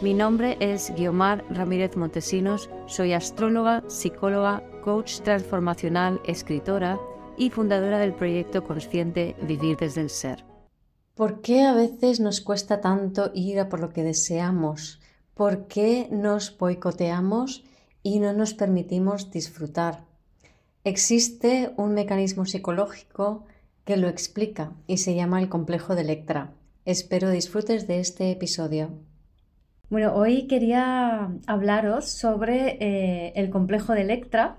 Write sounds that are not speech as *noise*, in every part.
Mi nombre es Guiomar Ramírez Montesinos, soy astróloga, psicóloga, coach transformacional, escritora y fundadora del proyecto consciente Vivir desde el Ser. ¿Por qué a veces nos cuesta tanto ir a por lo que deseamos? ¿Por qué nos boicoteamos y no nos permitimos disfrutar? Existe un mecanismo psicológico que lo explica y se llama el complejo de Electra. Espero disfrutes de este episodio. Bueno, hoy quería hablaros sobre eh, el complejo de Electra,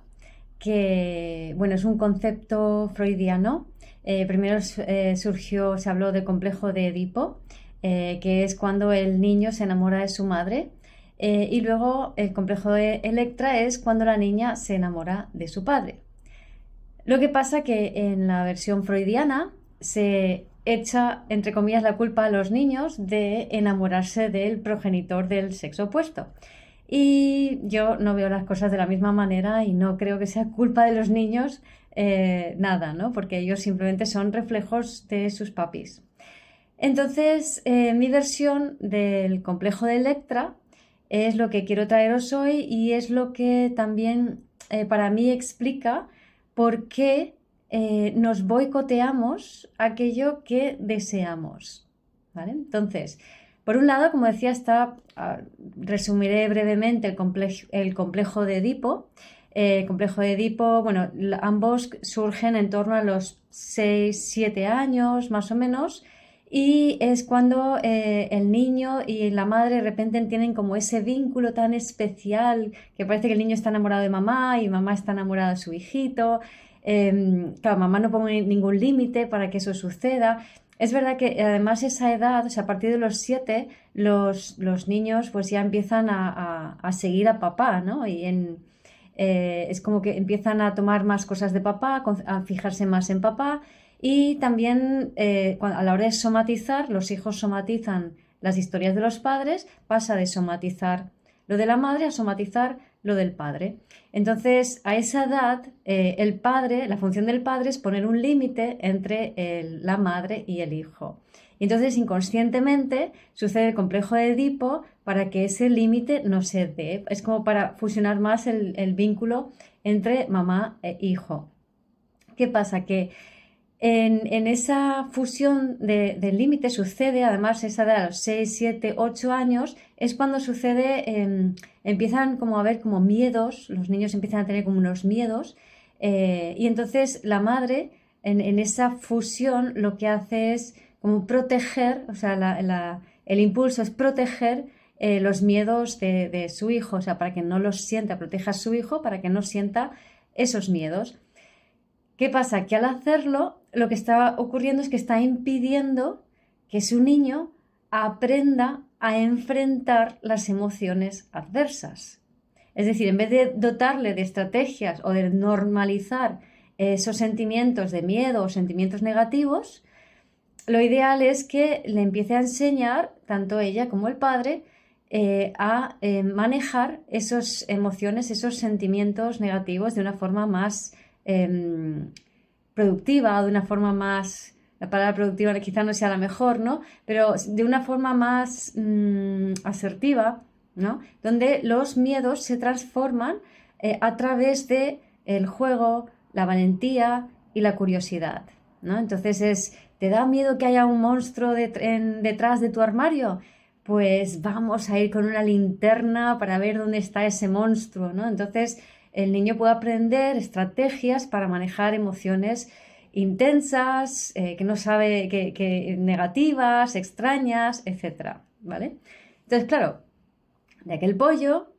que bueno, es un concepto freudiano. Eh, primero eh, surgió, se habló del complejo de Edipo, que es cuando el niño se enamora de su madre. y luego el complejo de Electra es cuando la niña se enamora de su padre. Lo que pasa que en la versión freudiana se echa, entre comillas, la culpa a los niños de enamorarse del progenitor del sexo opuesto. Y yo no veo las cosas de la misma manera y no creo que sea culpa de los niños eh, nada, ¿no? Porque ellos simplemente son reflejos de sus papis. Entonces, eh, mi versión del complejo de Electra es lo que quiero traeros hoy y es lo que también eh, para mí explica por qué eh, nos boicoteamos aquello que deseamos. ¿vale? Entonces, por un lado, como decía, está, resumiré brevemente el, complejo, de Edipo. el complejo de Edipo, bueno, ambos surgen en torno a los 6-7 años más o menos y es cuando eh, el niño y la madre de repente tienen como ese vínculo tan especial que parece que el niño está enamorado de mamá y mamá está enamorada de su hijito Em, claro, mamá no pone ningún límite para que eso suceda. Es verdad que además esa edad, o sea, a partir de los siete, los, los niños pues ya empiezan a, seguir a papá, ¿no? Y eh, es como que empiezan a tomar más cosas de papá, a fijarse más en papá y también eh, a la hora de somatizar, los hijos somatizan las historias de los padres, pasa de somatizar lo de la madre a somatizar lo del padre. Entonces, a esa edad, eh, el padre, la función del padre es poner un límite entre la madre y el hijo. Entonces, inconscientemente, sucede el complejo de Edipo para que ese límite no se dé. Es como para fusionar más el, vínculo entre mamá e hijo. ¿Qué pasa? Que en, esa fusión del límite sucede, además, esa a los 6, 7, 8 años, es cuando sucede, em, empiezan como a haber como miedos, los niños empiezan a tener como unos miedos, eh, y entonces la madre, en, esa fusión, lo que hace es como proteger, o sea, el impulso es proteger eh, los miedos de, de su hijo, o sea, para que no los sienta, proteja a su hijo para que no sienta esos miedos. ¿Qué pasa? Que al hacerlo, lo que está ocurriendo es que está impidiendo que su niño aprenda a enfrentar las emociones adversas. Es decir, en vez de dotarle de estrategias o de normalizar esos sentimientos de miedo o sentimientos negativos, lo ideal es que le empiece a enseñar, tanto ella como el padre, eh, a eh, manejar esas emociones, esos sentimientos negativos de una forma más Em, productiva o de una forma más, la palabra productiva quizá no sea la mejor, ¿no? Pero de una forma más mm, asertiva, ¿no? Donde los miedos se transforman eh, a través de el juego, la valentía y la curiosidad, ¿no? Entonces es, ¿te da miedo que haya un monstruo detrás de tu armario? Pues vamos a ir con una linterna para ver dónde está ese monstruo, ¿no? Entonces el niño puede aprender estrategias para manejar emociones intensas, eh, que no sabe, que, negativas, extrañas, etc. ¿Vale? Entonces, claro, de aquel pollo,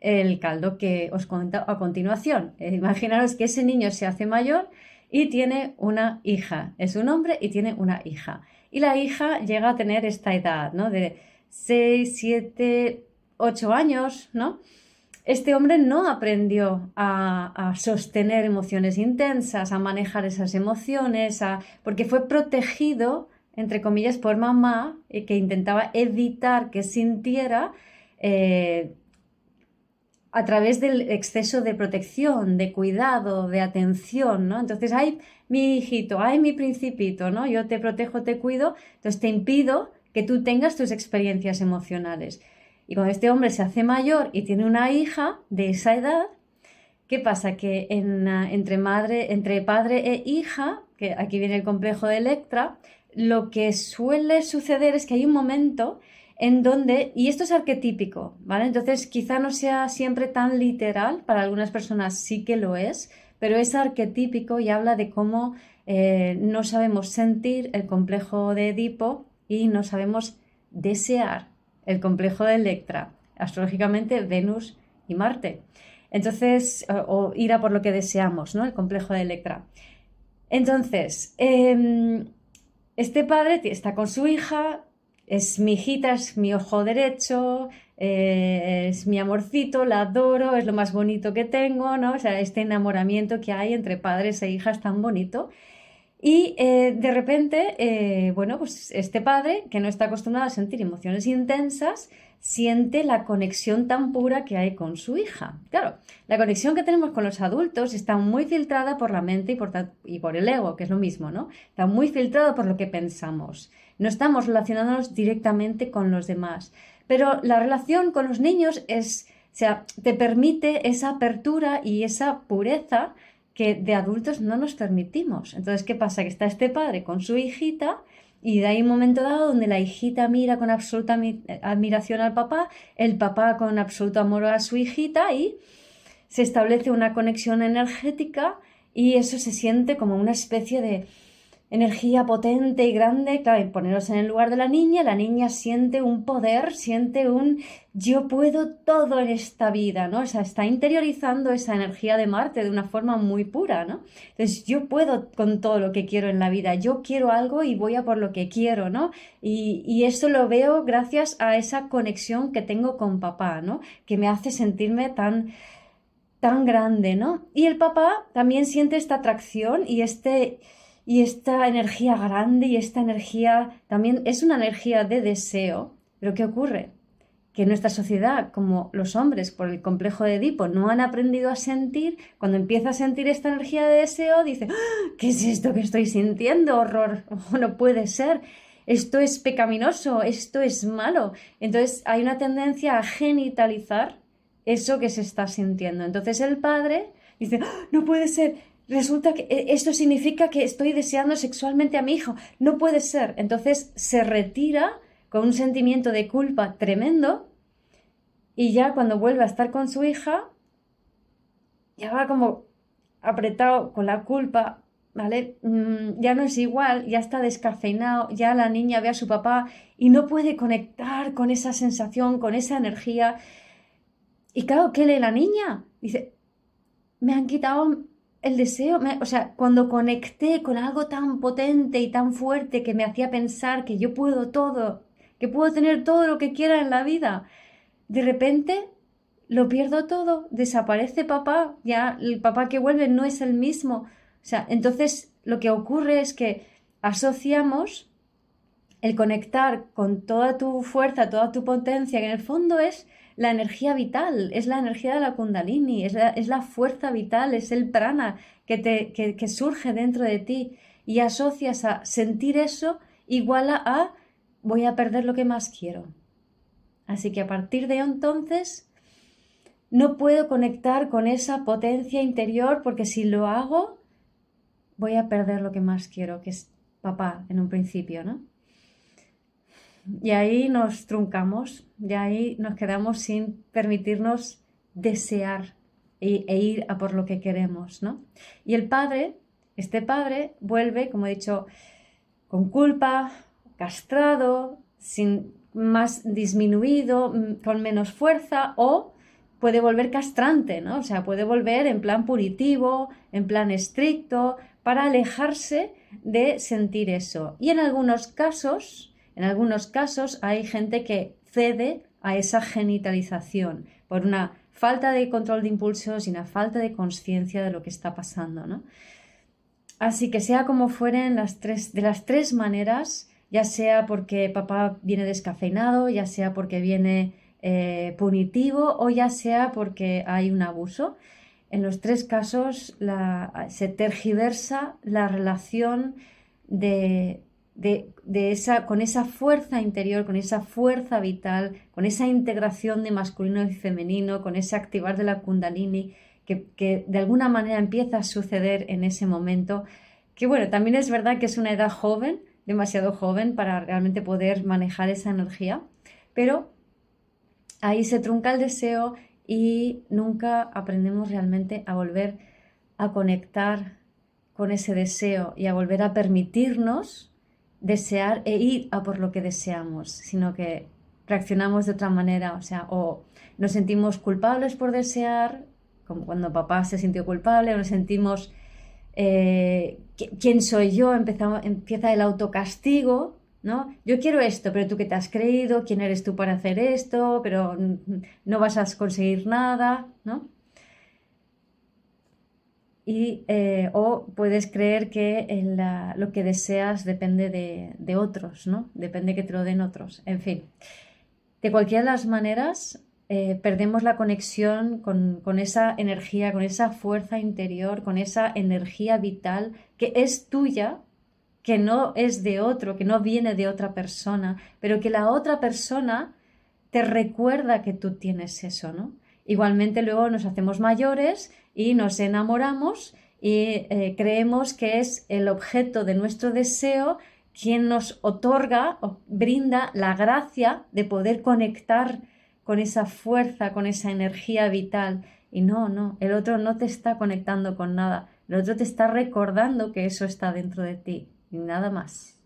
el caldo que os cuento a continuación. Eh, imaginaros que ese niño se hace mayor y tiene una hija. Es un hombre y tiene una hija. Y la hija llega a tener esta edad, ¿no? De 6, 7, ocho años, ¿no? Este hombre no aprendió a, sostener emociones intensas, a manejar esas emociones, porque fue protegido, entre comillas, por mamá, que intentaba evitar que sintiera eh, a través del exceso de protección, de cuidado, de atención, ¿no? Entonces, ay, mi hijito, ay, mi principito, ¿no? Yo te protejo, te cuido, entonces te impido que tú tengas tus experiencias emocionales. Y cuando este hombre se hace mayor y tiene una hija de esa edad, ¿qué pasa? Que entre, madre, entre padre e hija, que aquí viene el complejo de Electra, lo que suele suceder es que hay un momento en donde, y esto es arquetípico, ¿vale? Entonces quizá no sea siempre tan literal, para algunas personas sí que lo es, pero es arquetípico y habla de cómo eh, no sabemos sentir el complejo de Edipo y no sabemos desear el complejo de Electra, astrológicamente Venus y Marte. Entonces, o, ir a por lo que deseamos, ¿no? El complejo de Electra. Entonces, em, este padre está con su hija, es mi hijita, es mi ojo derecho, eh, es mi amorcito, la adoro, es lo más bonito que tengo, ¿no? O sea, este enamoramiento que hay entre padres e hijas tan bonito. Y eh, de repente, eh, bueno, pues este padre, que no está acostumbrado a sentir emociones intensas, siente la conexión tan pura que hay con su hija. Claro, la conexión que tenemos con los adultos está muy filtrada por la mente y por, y por el ego, que es lo mismo, ¿no? Está muy filtrado por lo que pensamos. No estamos relacionándonos directamente con los demás. Pero la relación con los niños es, o sea, te permite esa apertura y esa pureza que de adultos no nos permitimos. Entonces, ¿qué pasa? Que está este padre con su hijita y de ahí un momento dado donde la hijita mira con absoluta admiración al papá, el papá con absoluto amor a su hijita y se establece una conexión energética y eso se siente como una especie de energía potente y grande, claro, poneros en el lugar de la niña, la niña siente un poder, siente un yo puedo todo en esta vida, ¿no? O sea, está interiorizando esa energía de Marte de una forma muy pura, ¿no? Entonces, yo puedo con todo lo que quiero en la vida, yo quiero algo y voy a por lo que quiero, ¿no? Y, y esto lo veo gracias a esa conexión que tengo con papá, ¿no? Que me hace sentirme tan tan grande, ¿no? Y el papá también siente esta atracción y este y esta energía grande y esta energía también es una energía de deseo. Pero ¿qué ocurre? Que nuestra sociedad, como los hombres por el complejo de Edipo, no han aprendido a sentir, cuando empieza a sentir esta energía de deseo, dice, ¡Ah! ¿qué es esto que estoy sintiendo? Horror, *laughs* no puede ser. Esto es pecaminoso, esto es malo. Entonces hay una tendencia a genitalizar eso que se está sintiendo. Entonces el padre dice, ¡Ah! no puede ser, resulta que eh, esto significa que estoy deseando sexualmente a mi hijo. No puede ser. Entonces se retira con un sentimiento de culpa tremendo y ya cuando vuelve a estar con su hija, ya va como apretado con la culpa, ¿vale? Mm, ya no es igual, ya está descafeinado, ya la niña ve a su papá y no puede conectar con esa sensación, con esa energía. Y claro, ¿qué lee la niña? Dice, me han quitado el deseo, o sea, cuando conecté con algo tan potente y tan fuerte que me hacía pensar que yo puedo todo, que puedo tener todo lo que quiera en la vida, de repente lo pierdo todo, desaparece papá, ya el papá que vuelve no es el mismo. O sea, entonces lo que ocurre es que asociamos el conectar con toda tu fuerza, toda tu potencia, que en el fondo es la energía vital, es la energía de la kundalini, es la, fuerza vital, es el prana que, te, que, surge dentro de ti y asocias a sentir eso igual a voy a perder lo que más quiero. Así que a partir de entonces no puedo conectar con esa potencia interior porque si lo hago voy a perder lo que más quiero, que es papá en un principio, ¿no? Y ahí nos truncamos, y ahí nos quedamos sin permitirnos desear e, e, ir a por lo que queremos, ¿no? Y el padre, este padre, vuelve, como he dicho, con culpa, castrado, sin más disminuido, con menos fuerza o puede volver castrante, ¿no? O sea, puede volver en plan punitivo, en plan estricto, para alejarse de sentir eso. Y en algunos casos, en algunos casos hay gente que cede a esa genitalización, por una falta de control de impulsos y una falta de conciencia de lo que está pasando. ¿no? Así que sea como fueren las tres, de las tres maneras, ya sea porque papá viene descafeinado, ya sea porque viene eh, punitivo o ya sea porque hay un abuso. En los tres casos se tergiversa la relación de, esa, con esa fuerza interior, con esa fuerza vital, con esa integración de masculino y femenino, con ese activar de la kundalini que, que de alguna manera empieza a suceder en ese momento. Que bueno, también es verdad que es una edad joven, demasiado joven para realmente poder manejar esa energía, pero ahí se trunca el deseo y nunca aprendemos realmente a volver a conectar con ese deseo y a volver a permitirnos desear e ir a por lo que deseamos, sino que reaccionamos de otra manera, o sea, o nos sentimos culpables por desear, como cuando papá se sintió culpable, o nos sentimos eh, quién soy yo, empieza el autocastigo, ¿no? Yo quiero esto, pero tú qué te has creído, quién eres tú para hacer esto, pero no vas a conseguir nada, ¿no? Y, eh, o puedes creer que lo que deseas depende de, otros, ¿no? Depende que te lo den otros. En fin, de cualquiera de las maneras, eh, perdemos la conexión con, con, esa energía, con esa fuerza interior, con esa energía vital que es tuya, que no es de otro, que no viene de otra persona, pero que la otra persona te recuerda que tú tienes eso, ¿no? Igualmente luego nos hacemos mayores y nos enamoramos y eh, creemos que es el objeto de nuestro deseo quien nos otorga o brinda la gracia de poder conectar con esa fuerza, con esa energía vital. Y no, no, el otro no te está conectando con nada, el otro te está recordando que eso está dentro de ti y nada más.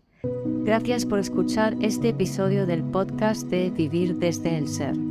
Gracias por escuchar este episodio del podcast de Vivir desde el Ser.